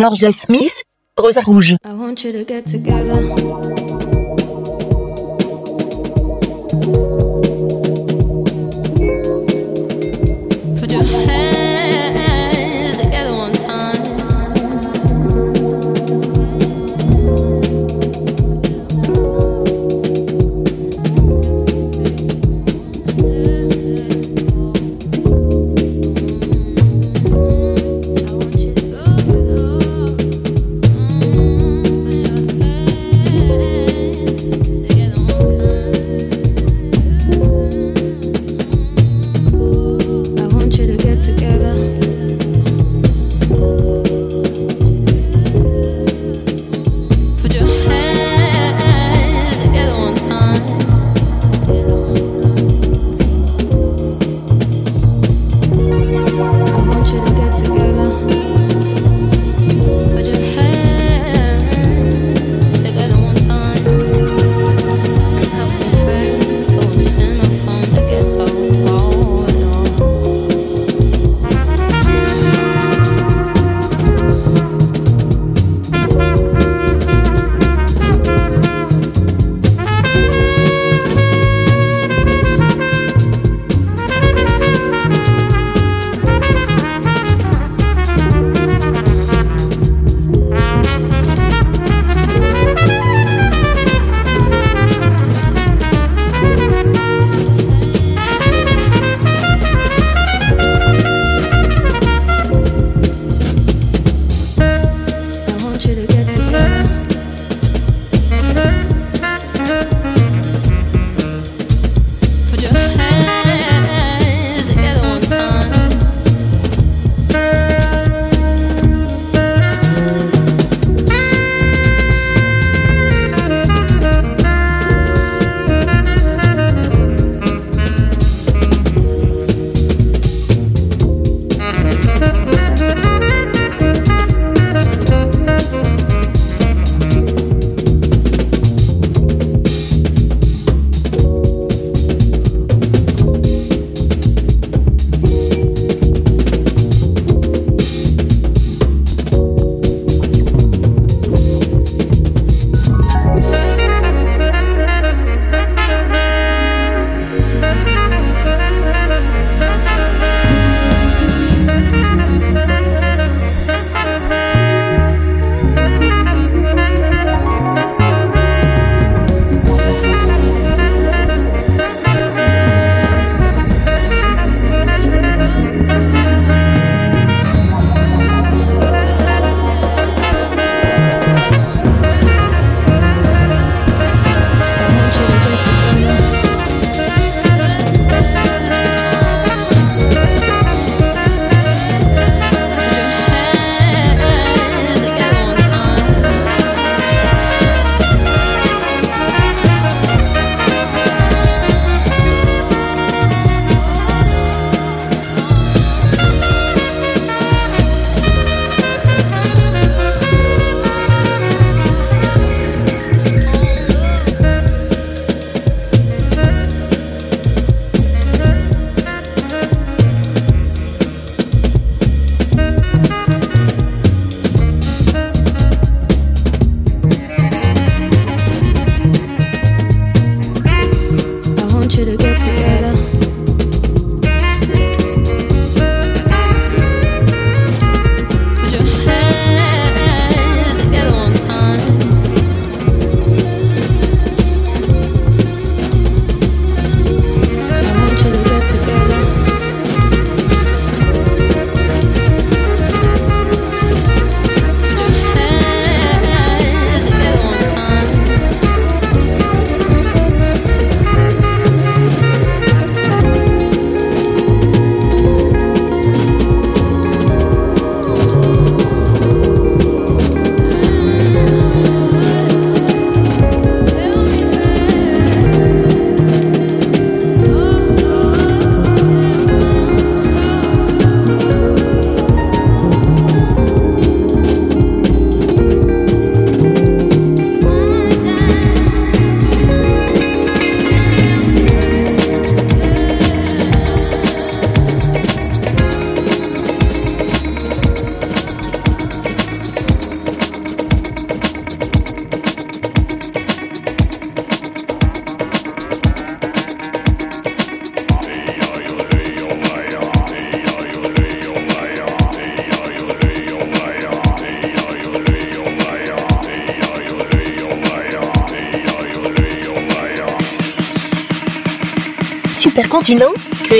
Georgia Smith, Rosa Rouge.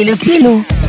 Pelo, pelo.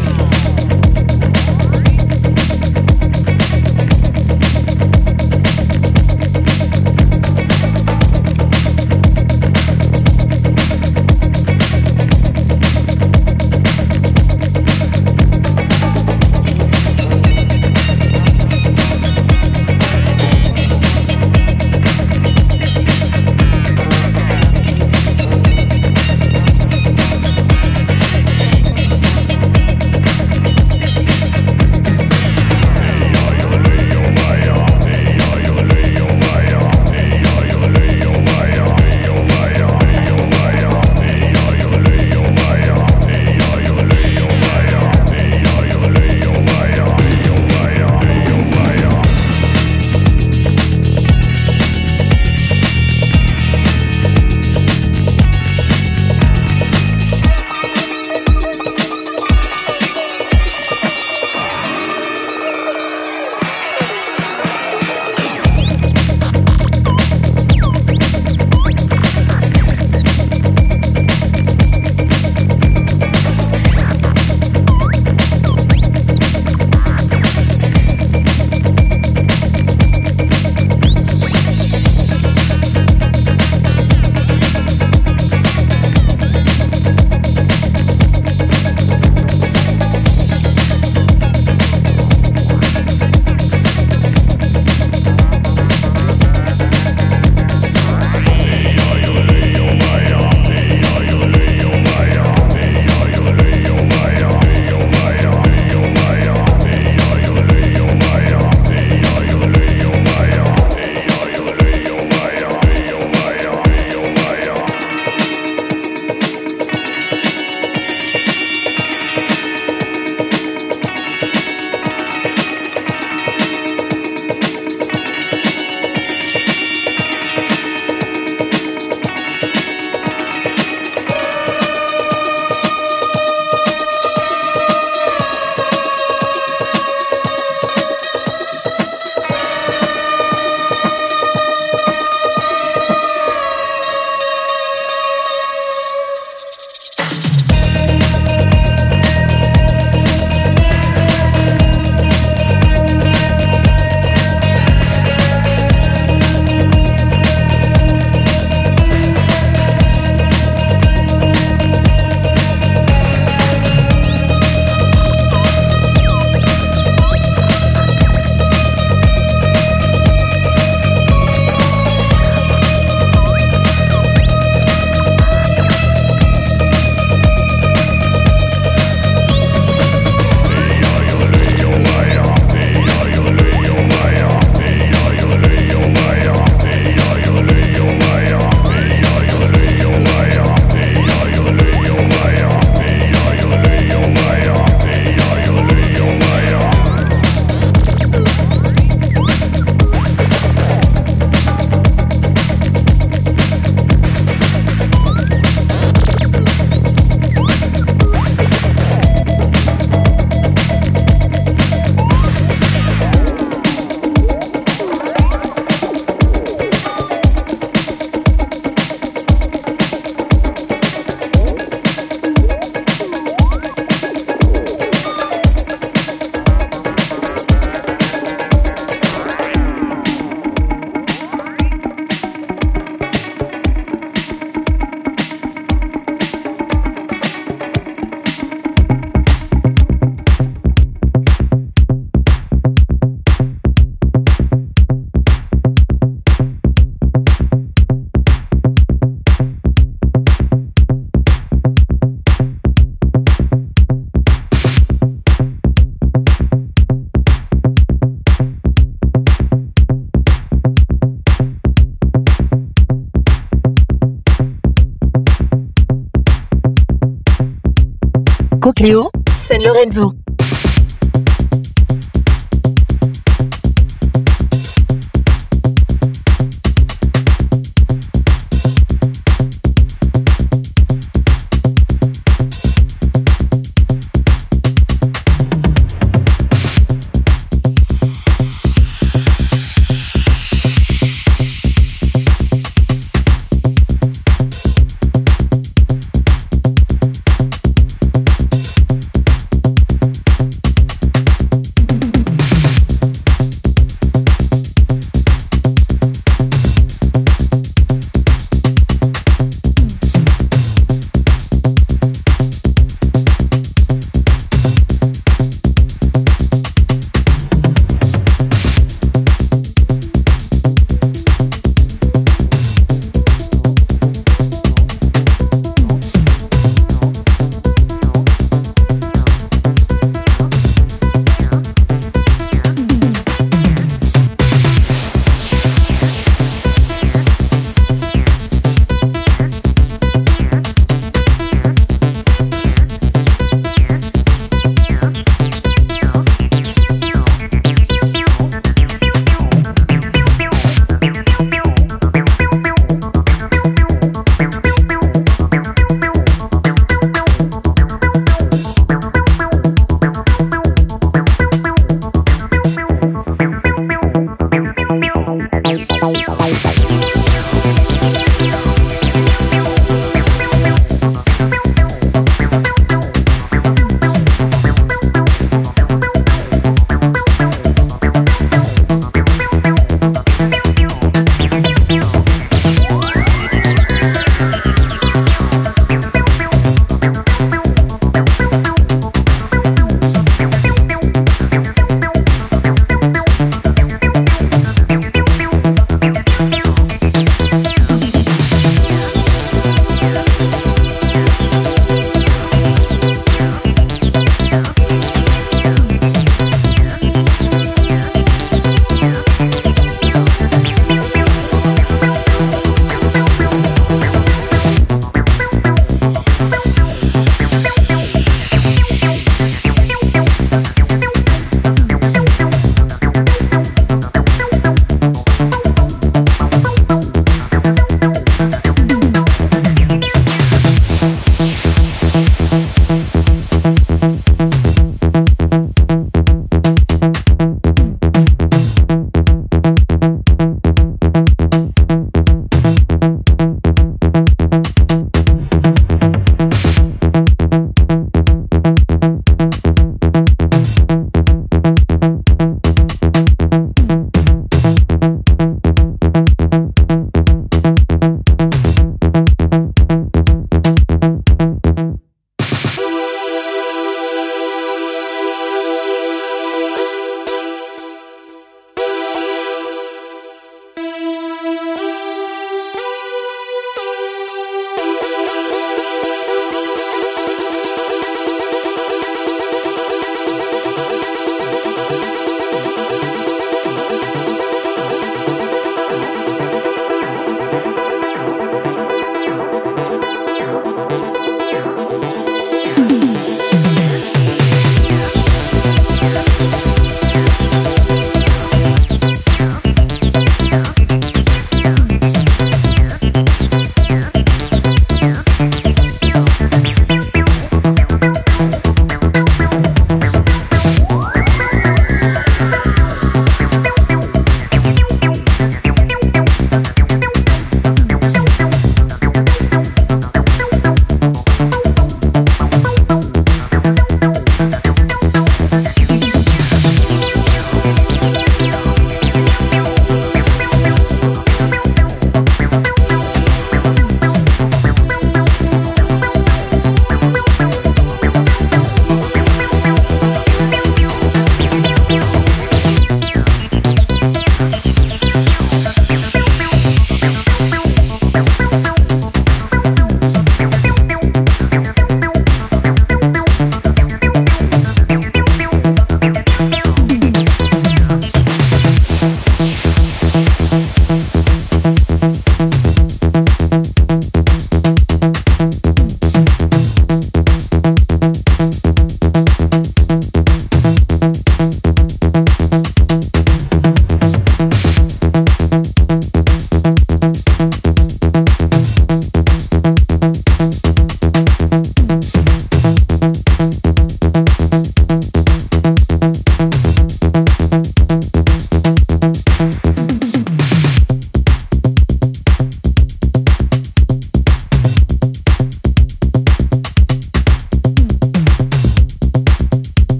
Lorenzo.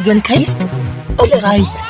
Dragon Christ. Alright. Voilà